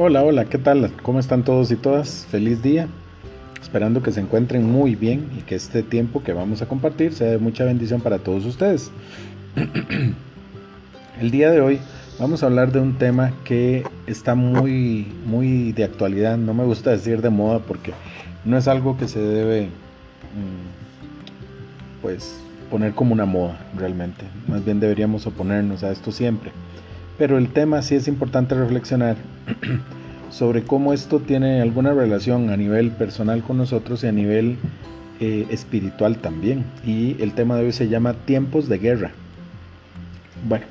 Hola, hola, ¿qué tal? ¿Cómo están todos y todas? Feliz día. Esperando que se encuentren muy bien y que este tiempo que vamos a compartir sea de mucha bendición para todos ustedes. El día de hoy vamos a hablar de un tema que está muy, muy de actualidad. No me gusta decir de moda porque no es algo que se debe, mm, pues, poner como una moda realmente. Más bien deberíamos oponernos a esto siempre. Pero el tema sí es importante reflexionar sobre cómo esto tiene alguna relación a nivel personal con nosotros y a nivel eh, espiritual también. Y el tema de hoy se llama tiempos de guerra. Bueno,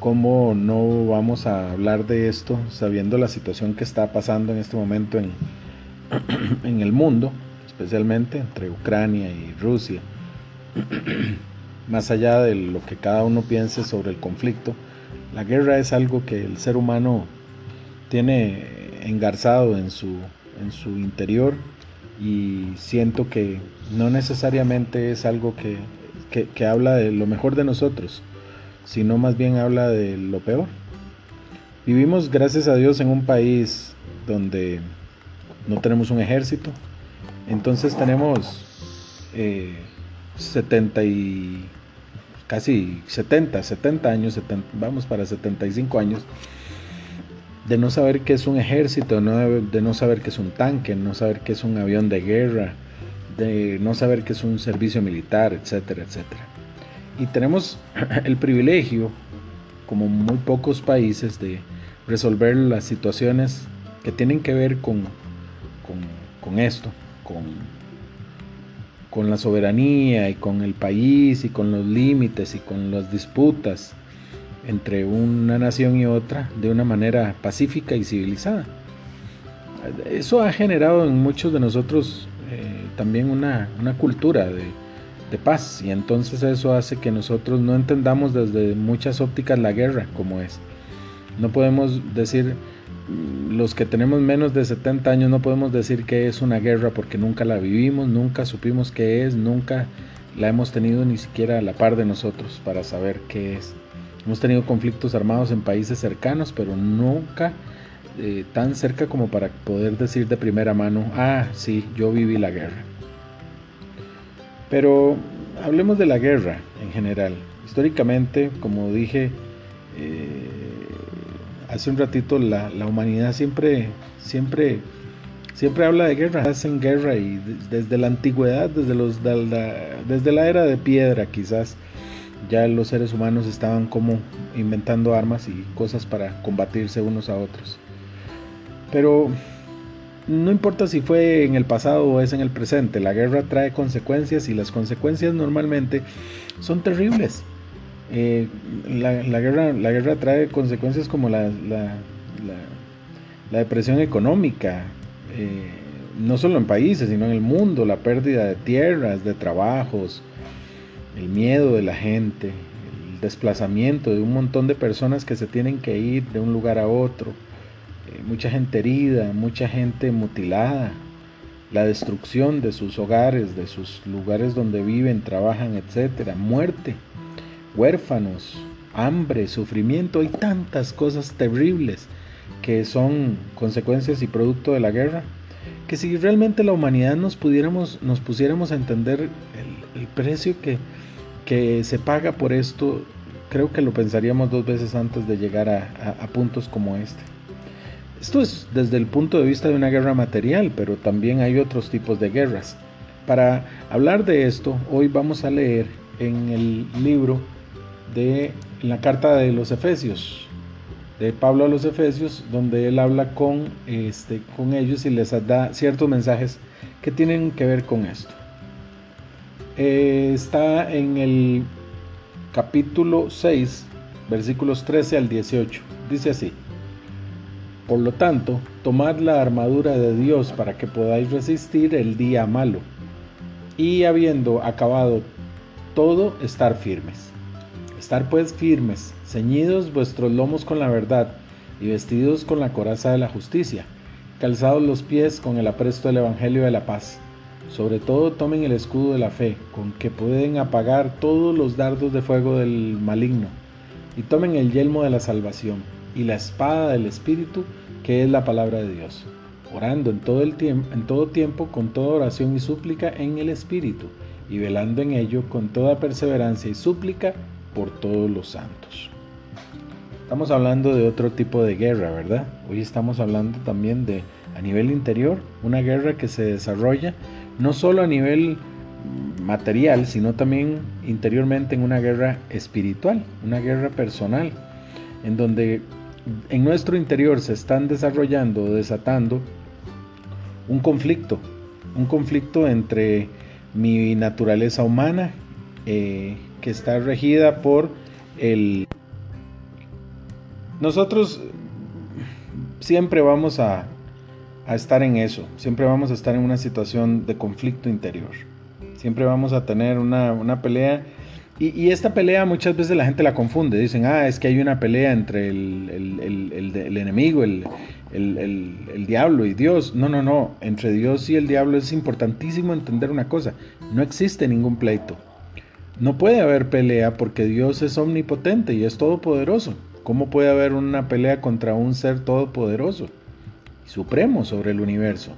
¿cómo no vamos a hablar de esto sabiendo la situación que está pasando en este momento en, en el mundo, especialmente entre Ucrania y Rusia? Más allá de lo que cada uno piense sobre el conflicto, la guerra es algo que el ser humano tiene engarzado en su, en su interior y siento que no necesariamente es algo que, que, habla de lo mejor de nosotros, sino más bien habla de lo peor. Vivimos, gracias a Dios, en un país donde no tenemos un ejército, entonces tenemos 70 eh, y casi 70, 70 años, vamos para 75 años, de no saber qué es un ejército, de no saber qué es un tanque, no saber qué es un avión de guerra, de no saber qué es un servicio militar, etcétera, etcétera. Y tenemos el privilegio, como muy pocos países, de resolver las situaciones que tienen que ver con, con esto, con con la soberanía y con el país y con los límites y con las disputas entre una nación y otra de una manera pacífica y civilizada. Eso ha generado en muchos de nosotros eh, también una, cultura de, de, paz y entonces eso hace que nosotros no entendamos desde muchas ópticas la guerra como es. No podemos decir los que tenemos menos de 70 años no podemos decir que es una guerra porque nunca la vivimos, nunca supimos qué es, nunca la hemos tenido ni siquiera a la par de nosotros para saber qué es. Hemos tenido conflictos armados en países cercanos, pero nunca eh, tan cerca como para poder decir de primera mano, ah, sí, yo viví la guerra. Pero hablemos de la guerra en general. Históricamente, como dije, eh, hace un ratito, la, humanidad siempre, siempre, siempre habla de guerra, hacen guerra y desde la antigüedad, desde, los, desde la era de piedra quizás, ya los seres humanos estaban como inventando armas y cosas para combatirse unos a otros. Pero no importa si fue en el pasado o es en el presente, la guerra trae consecuencias y las consecuencias normalmente son terribles. Eh, la, guerra, la guerra trae consecuencias como la, la, depresión económica, eh, no solo en países, sino en el mundo, la pérdida de tierras, de trabajos, el miedo de la gente, el desplazamiento de un montón de personas que se tienen que ir de un lugar a otro, eh, mucha gente herida, mucha gente mutilada, la destrucción de sus hogares, de sus lugares donde viven, trabajan, etcétera, muerte huérfanos, hambre, sufrimiento, hay tantas cosas terribles que son consecuencias y producto de la guerra, que si realmente la humanidad nos pudiéramos, nos pusiéramos a entender el, precio que, que, se paga por esto, creo que lo pensaríamos dos veces antes de llegar a, a puntos como este. Esto es desde el punto de vista de una guerra material, pero también hay otros tipos de guerras. Para hablar de esto, hoy vamos a leer en el libro de la carta de los Efesios, de Pablo a los Efesios, donde él habla con, este, con ellos y les da ciertos mensajes que tienen que ver con esto. Eh, está en el capítulo 6, versículos 13 al 18. Dice así. Por lo tanto, tomad la armadura de Dios para que podáis resistir el día malo y habiendo acabado todo, estar firmes. Estar pues firmes, ceñidos vuestros lomos con la verdad, y vestidos con la coraza de la justicia, calzados los pies con el apresto del Evangelio de la paz. Sobre todo tomen el escudo de la fe, con que pueden apagar todos los dardos de fuego del maligno, y tomen el yelmo de la salvación, y la espada del Espíritu, que es la palabra de Dios, orando en todo, el tiempo, en todo tiempo con toda oración y súplica en el Espíritu, y velando en ello con toda perseverancia y súplica por todos los santos. Estamos hablando de otro tipo de guerra, ¿verdad? Hoy estamos hablando también de a nivel interior, una guerra que se desarrolla no solo a nivel material, sino también interiormente en una guerra espiritual, una guerra personal, en donde en nuestro interior se están desarrollando, desatando un conflicto, un conflicto entre mi naturaleza humana, eh, que está regida por el... Nosotros siempre vamos a, a estar en eso, siempre vamos a estar en una situación de conflicto interior, siempre vamos a tener una, una pelea y, esta pelea muchas veces la gente la confunde. Dicen, ah, es que hay una pelea entre el, el enemigo, el, diablo y Dios. No, no, no. Entre Dios y el diablo es importantísimo entender una cosa. No existe ningún pleito. No puede haber pelea porque Dios es omnipotente y es todopoderoso. ¿Cómo puede haber una pelea contra un ser todopoderoso y supremo sobre el universo?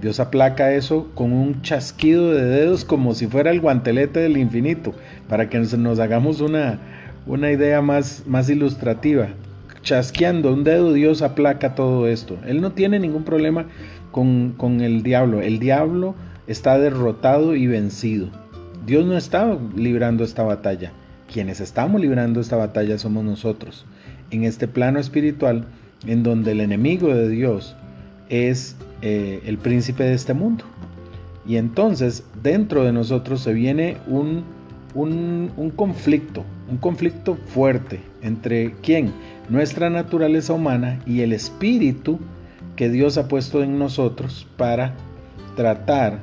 Dios aplaca eso con un chasquido de dedos como si fuera el guantelete del infinito, para que nos hagamos una, una idea más, más ilustrativa. Chasqueando un dedo, Dios aplaca todo esto. Él no tiene ningún problema con, con el diablo. El diablo está derrotado y vencido. Dios no está librando esta batalla. Quienes estamos librando esta batalla somos nosotros. En este plano espiritual, en donde el enemigo de Dios es eh, el príncipe de este mundo. Y entonces dentro de nosotros se viene un, un, conflicto, un conflicto fuerte entre quién, nuestra naturaleza humana y el espíritu que Dios ha puesto en nosotros para tratar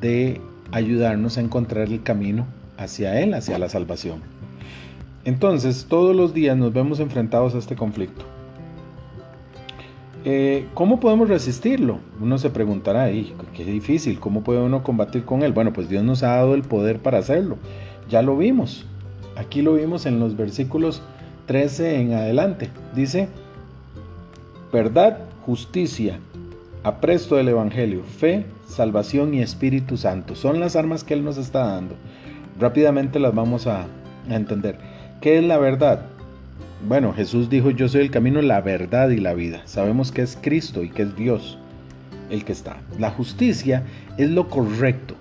de ayudarnos a encontrar el camino hacia Él, hacia la salvación. Entonces, todos los días nos vemos enfrentados a este conflicto. Eh, ¿Cómo podemos resistirlo? Uno se preguntará, qué difícil, ¿cómo puede uno combatir con él? Bueno, pues Dios nos ha dado el poder para hacerlo. Ya lo vimos. Aquí lo vimos en los versículos 13 en adelante. Dice, verdad, justicia, apresto del Evangelio, fe, salvación y Espíritu Santo. Son las armas que Él nos está dando. Rápidamente las vamos a, a entender. ¿Qué es la verdad? Bueno, Jesús dijo, yo soy el camino, la verdad y la vida. Sabemos que es Cristo y que es Dios el que está. La justicia es lo correcto.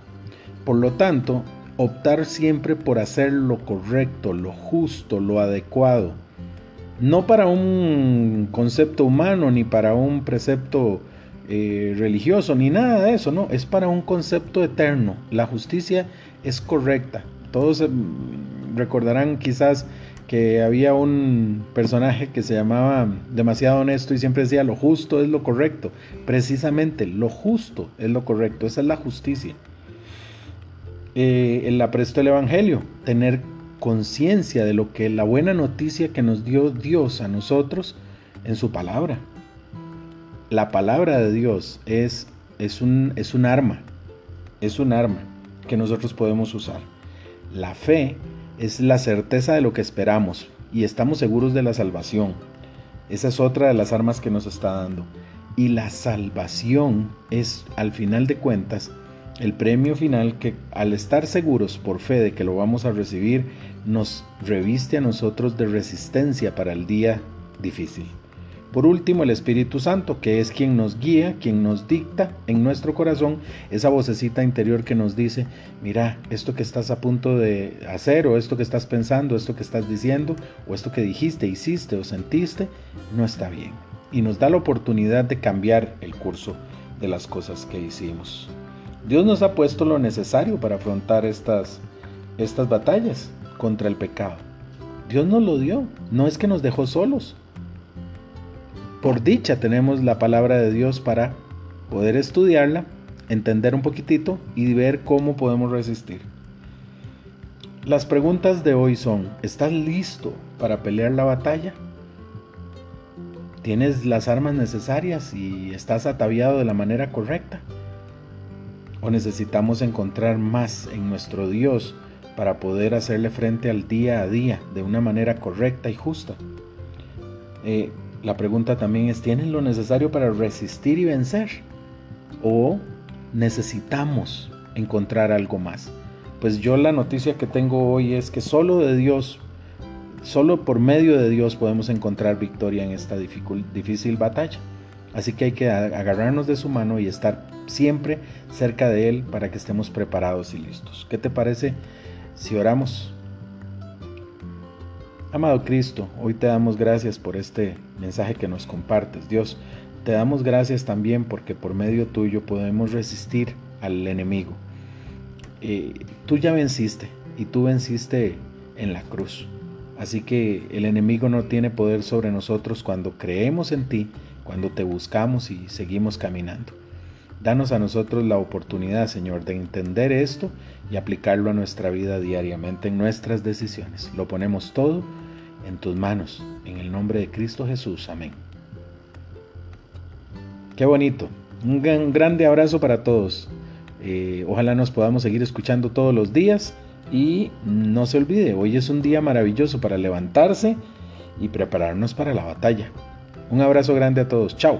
Por lo tanto, optar siempre por hacer lo correcto, lo justo, lo adecuado. No para un concepto humano, ni para un precepto eh, religioso, ni nada de eso, no. Es para un concepto eterno. La justicia es correcta. Todos mm, recordarán quizás que había un personaje que se llamaba demasiado honesto y siempre decía lo justo es lo correcto. Precisamente lo justo es lo correcto, esa es la justicia. Eh, el apresto del Evangelio, tener conciencia de lo que la buena noticia que nos dio Dios a nosotros en su palabra. La palabra de Dios es, es, un, es un arma, es un arma que nosotros podemos usar. La fe es la certeza de lo que esperamos y estamos seguros de la salvación. Esa es otra de las armas que nos está dando. Y la salvación es, al final de cuentas, el premio final que al estar seguros por fe de que lo vamos a recibir, nos reviste a nosotros de resistencia para el día difícil. Por último, el Espíritu Santo, que es quien nos guía, quien nos dicta en nuestro corazón esa vocecita interior que nos dice, mira, esto que estás a punto de hacer, o esto que estás pensando, esto que estás diciendo, o esto que dijiste, hiciste o sentiste, no está bien. Y nos da la oportunidad de cambiar el curso de las cosas que hicimos. Dios nos ha puesto lo necesario para afrontar estas, estas batallas contra el pecado. Dios nos lo dio, no es que nos dejó solos. Por dicha tenemos la palabra de Dios para poder estudiarla, entender un poquitito y ver cómo podemos resistir. Las preguntas de hoy son, ¿estás listo para pelear la batalla? ¿Tienes las armas necesarias y estás ataviado de la manera correcta? ¿O necesitamos encontrar más en nuestro Dios para poder hacerle frente al día a día de una manera correcta y justa? Eh, la pregunta también es, ¿tienen lo necesario para resistir y vencer? ¿O necesitamos encontrar algo más? Pues yo la noticia que tengo hoy es que solo de Dios, solo por medio de Dios podemos encontrar victoria en esta difícil batalla. Así que hay que agarrarnos de su mano y estar siempre cerca de Él para que estemos preparados y listos. ¿Qué te parece si oramos? Amado Cristo, hoy te damos gracias por este mensaje que nos compartes. Dios, te damos gracias también porque por medio tuyo podemos resistir al enemigo. Eh, tú ya venciste y tú venciste en la cruz. Así que el enemigo no tiene poder sobre nosotros cuando creemos en ti, cuando te buscamos y seguimos caminando. Danos a nosotros la oportunidad, Señor, de entender esto y aplicarlo a nuestra vida diariamente en nuestras decisiones. Lo ponemos todo en tus manos, en el nombre de Cristo Jesús. Amén. Qué bonito. Un, grande abrazo para todos. Eh, ojalá nos podamos seguir escuchando todos los días y no se olvide, hoy es un día maravilloso para levantarse y prepararnos para la batalla. Un abrazo grande a todos. Chao.